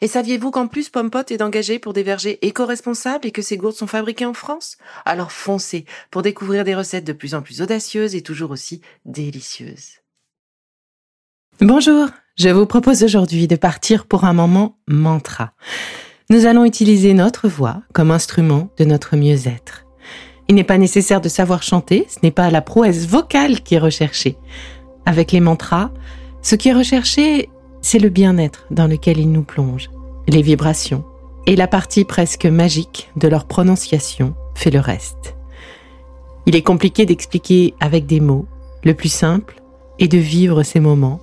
Et saviez-vous qu'en plus Pompot est engagé pour des vergers éco-responsables et que ces gourdes sont fabriquées en France? Alors foncez pour découvrir des recettes de plus en plus audacieuses et toujours aussi délicieuses. Bonjour, je vous propose aujourd'hui de partir pour un moment mantra. Nous allons utiliser notre voix comme instrument de notre mieux-être. Il n'est pas nécessaire de savoir chanter, ce n'est pas la prouesse vocale qui est recherchée. Avec les mantras, ce qui est recherché c'est le bien-être dans lequel ils nous plongent, les vibrations, et la partie presque magique de leur prononciation fait le reste. Il est compliqué d'expliquer avec des mots, le plus simple est de vivre ces moments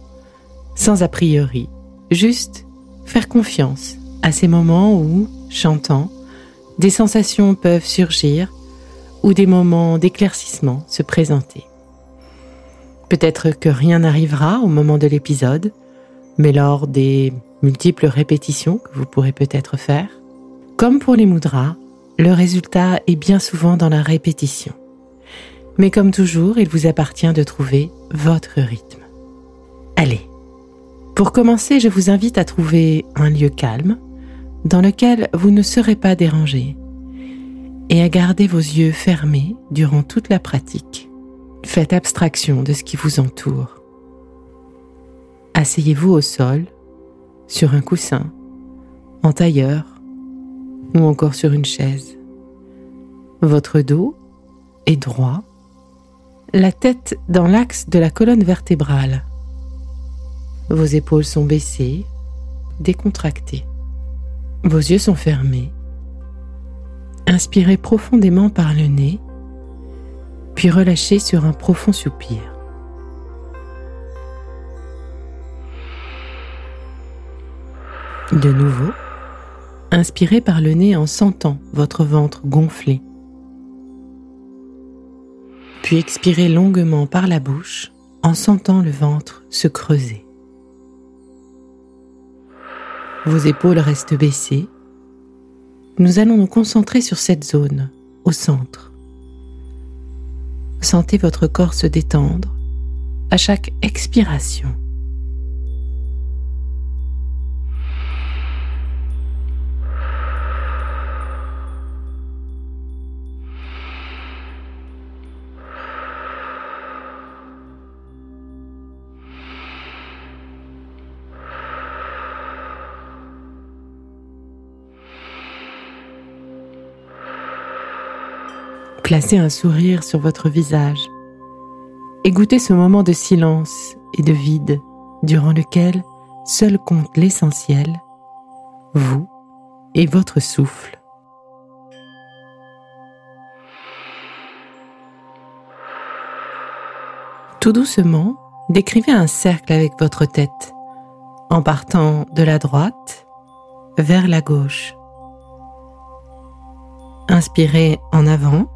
sans a priori, juste faire confiance à ces moments où, chantant, des sensations peuvent surgir ou des moments d'éclaircissement se présenter. Peut-être que rien n'arrivera au moment de l'épisode, mais lors des multiples répétitions que vous pourrez peut-être faire. Comme pour les mudras, le résultat est bien souvent dans la répétition. Mais comme toujours, il vous appartient de trouver votre rythme. Allez, pour commencer, je vous invite à trouver un lieu calme dans lequel vous ne serez pas dérangé et à garder vos yeux fermés durant toute la pratique. Faites abstraction de ce qui vous entoure. Asseyez-vous au sol, sur un coussin, en tailleur ou encore sur une chaise. Votre dos est droit, la tête dans l'axe de la colonne vertébrale. Vos épaules sont baissées, décontractées. Vos yeux sont fermés. Inspirez profondément par le nez, puis relâchez sur un profond soupir. De nouveau, inspirez par le nez en sentant votre ventre gonfler. Puis expirez longuement par la bouche en sentant le ventre se creuser. Vos épaules restent baissées. Nous allons nous concentrer sur cette zone, au centre. Sentez votre corps se détendre à chaque expiration. Placez un sourire sur votre visage et goûtez ce moment de silence et de vide durant lequel seul compte l'essentiel, vous et votre souffle. Tout doucement, décrivez un cercle avec votre tête en partant de la droite vers la gauche. Inspirez en avant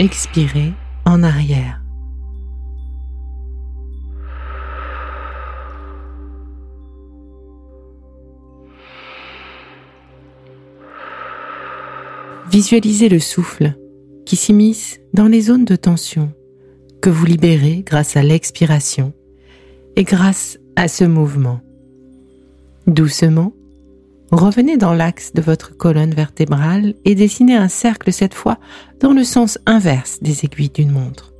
Expirez en arrière. Visualisez le souffle qui s'immisce dans les zones de tension que vous libérez grâce à l'expiration et grâce à ce mouvement. Doucement, Revenez dans l'axe de votre colonne vertébrale et dessinez un cercle cette fois dans le sens inverse des aiguilles d'une montre.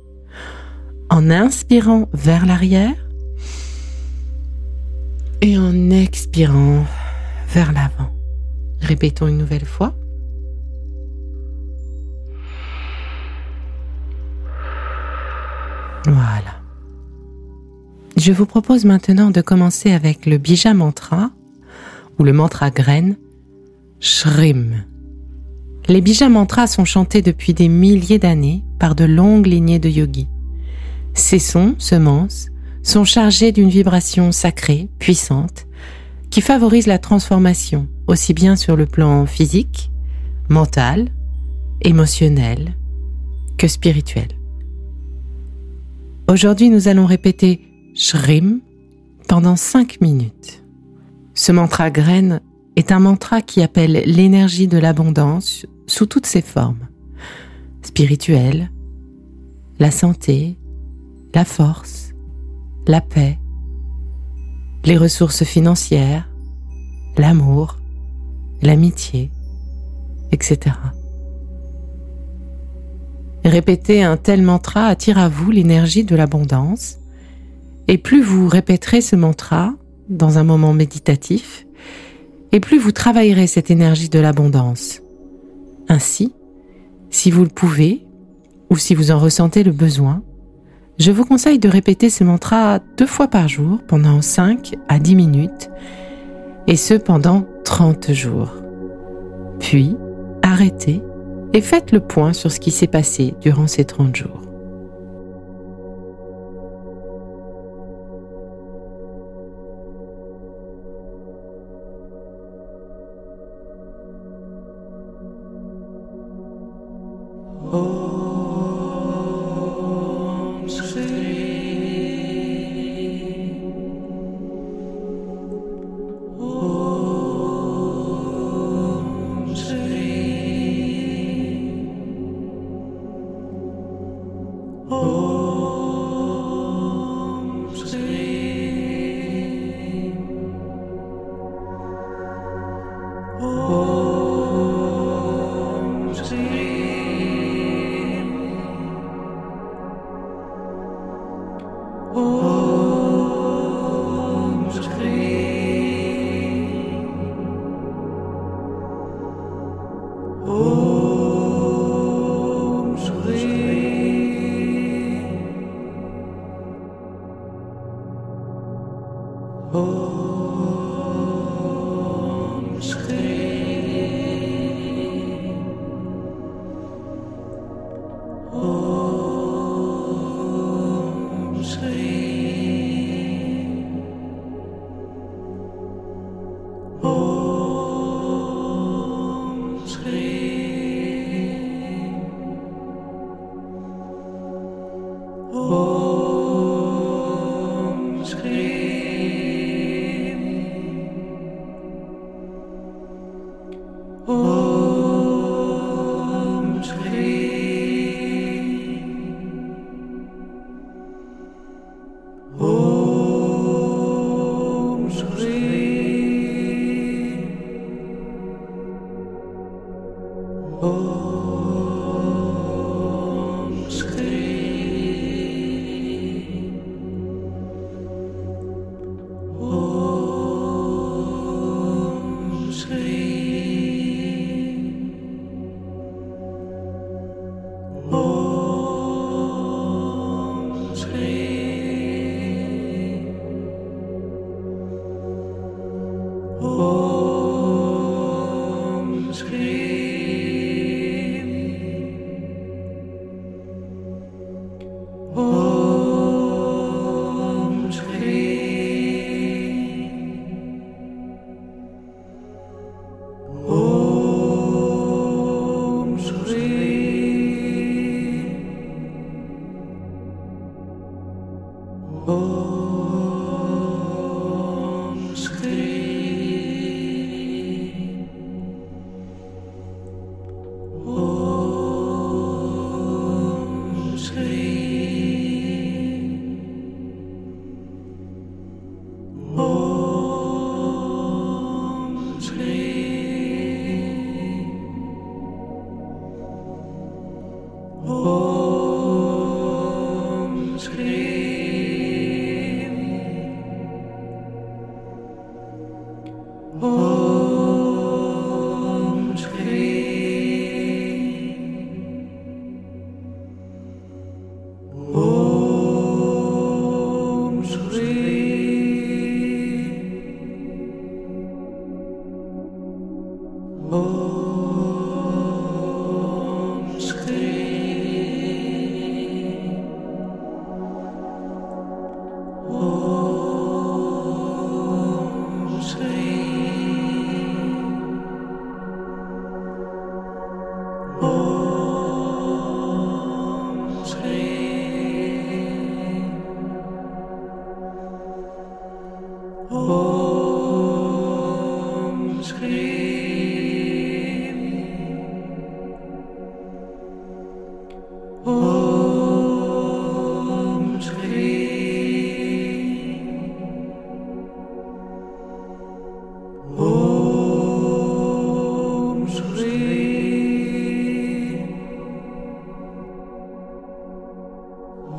En inspirant vers l'arrière et en expirant vers l'avant. Répétons une nouvelle fois. Voilà. Je vous propose maintenant de commencer avec le bija mantra ou le mantra graine Shrim. Les bija mantras sont chantés depuis des milliers d'années par de longues lignées de yogis. Ces sons, semences, sont chargés d'une vibration sacrée, puissante, qui favorise la transformation aussi bien sur le plan physique, mental, émotionnel que spirituel. Aujourd'hui, nous allons répéter Shrim pendant 5 minutes. Ce mantra graine est un mantra qui appelle l'énergie de l'abondance sous toutes ses formes. Spirituelle, la santé, la force, la paix, les ressources financières, l'amour, l'amitié, etc. Répéter un tel mantra attire à vous l'énergie de l'abondance, et plus vous répéterez ce mantra dans un moment méditatif, et plus vous travaillerez cette énergie de l'abondance. Ainsi, si vous le pouvez, ou si vous en ressentez le besoin, je vous conseille de répéter ce mantra deux fois par jour pendant 5 à 10 minutes, et ce pendant 30 jours. Puis, arrêtez et faites le point sur ce qui s'est passé durant ces 30 jours.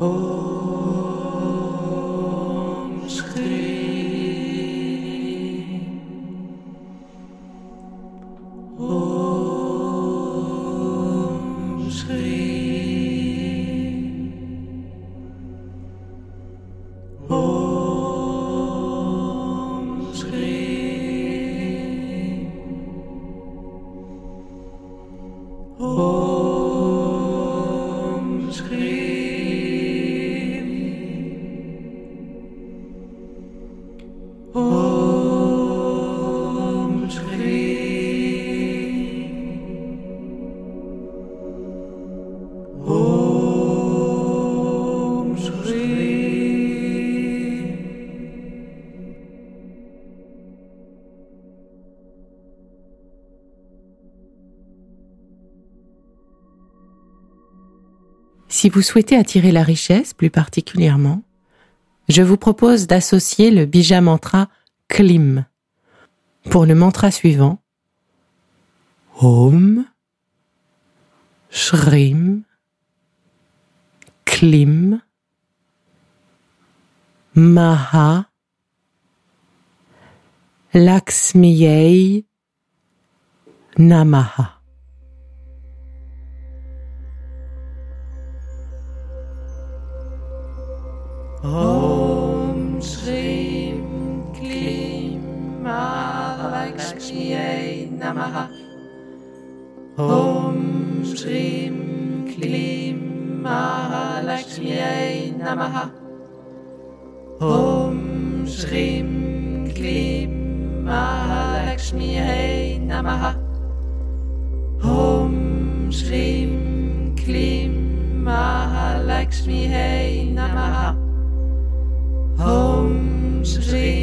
Oh. Si vous souhaitez attirer la richesse plus particulièrement, je vous propose d'associer le bija mantra Klim. Pour le mantra suivant, Om Shrim Klim Maha Namaha. Namaha. Om Shrim Klim Mahalakshmiyai Namaha. Om Shrim Klim Mahalakshmiyai Namaha. Om Shrim Klim Mahalakshmiyai Namaha. Om Shrim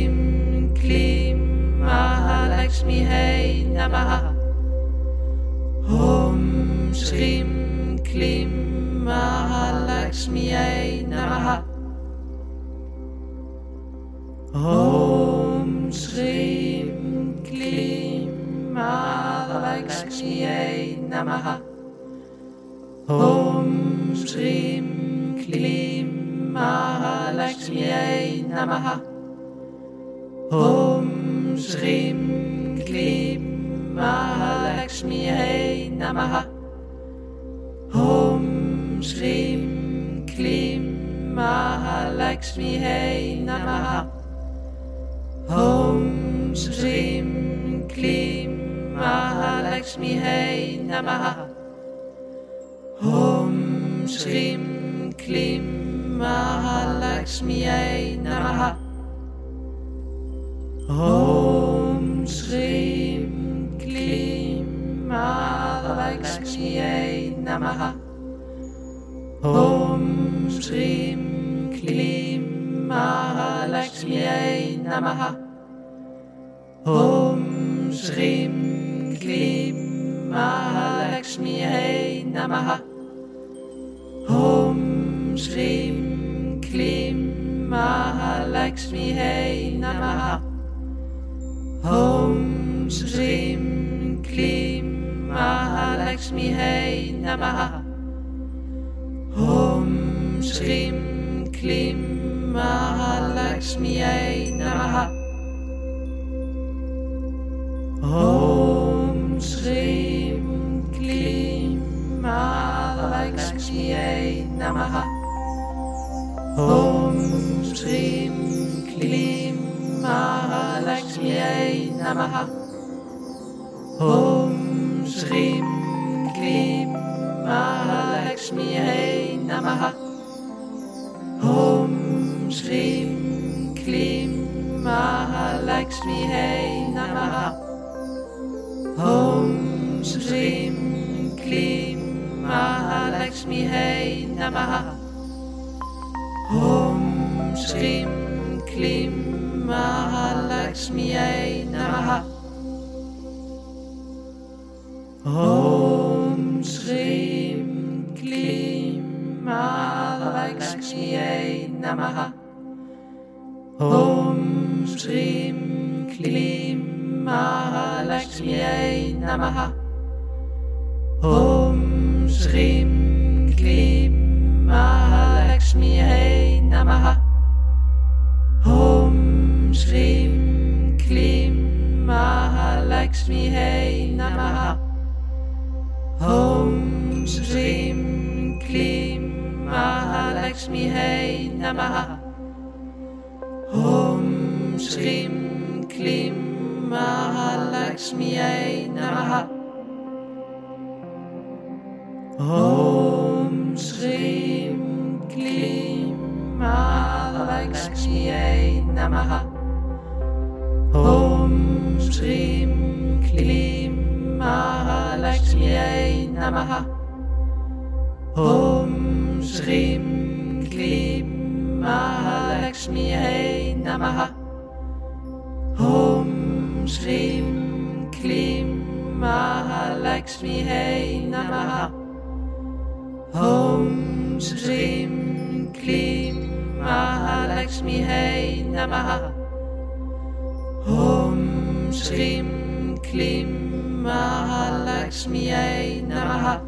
Mahalakshmi Namaha. Om Shrim Klim Mahalakshmi Namaha. Om Shrim Klim Mahalakshmi Namaha. Om Shrim Klim Mahalakshmiyai Namaha. Om Shrim Namaha Om Shrim Klim Mahalakshmiyai Namaha Om Shrim Klim Mahalakshmiyai Namaha Om Shrim Klim Mahalakshmiyai Namaha Om Shrim Mahalakshmiyai Namaha. Om Shrim Klim Mahalakshmiyai Namaha. Om Shrim Klim Mahalakshmiyai Namaha. Om Shrim Klim Mahalakshmi Hey Namaha Namaha. Om Shrim Klim Mahalakshmi Hey Namaha. Om Shrim Klim Mahalakshmi Hey Namaha. Om Shrim Klim Mahalakshmi Namaha Namaha Om Shrim Klim Mahalakshmiyai Namaha Om Shrim Klim Mahalakshmiyai namaha. Mahalakshmi Hai Namaha. Om Shrim Klim Mahalakshmi Hai Namaha. Om Shrim Klim Mahalakshmi Hai Namaha. Om Shrim Klim Mahalakshmi Hai Namaha. Om Shrim Klim Mahalakshmi Hai Namaha. Om Shrim Klim Mahalakshmi Hai Namaha. Om Shrim Klim Mahalakshmi Hai Namaha. Om Shrim Klim Mahalakshmi Hai Namaha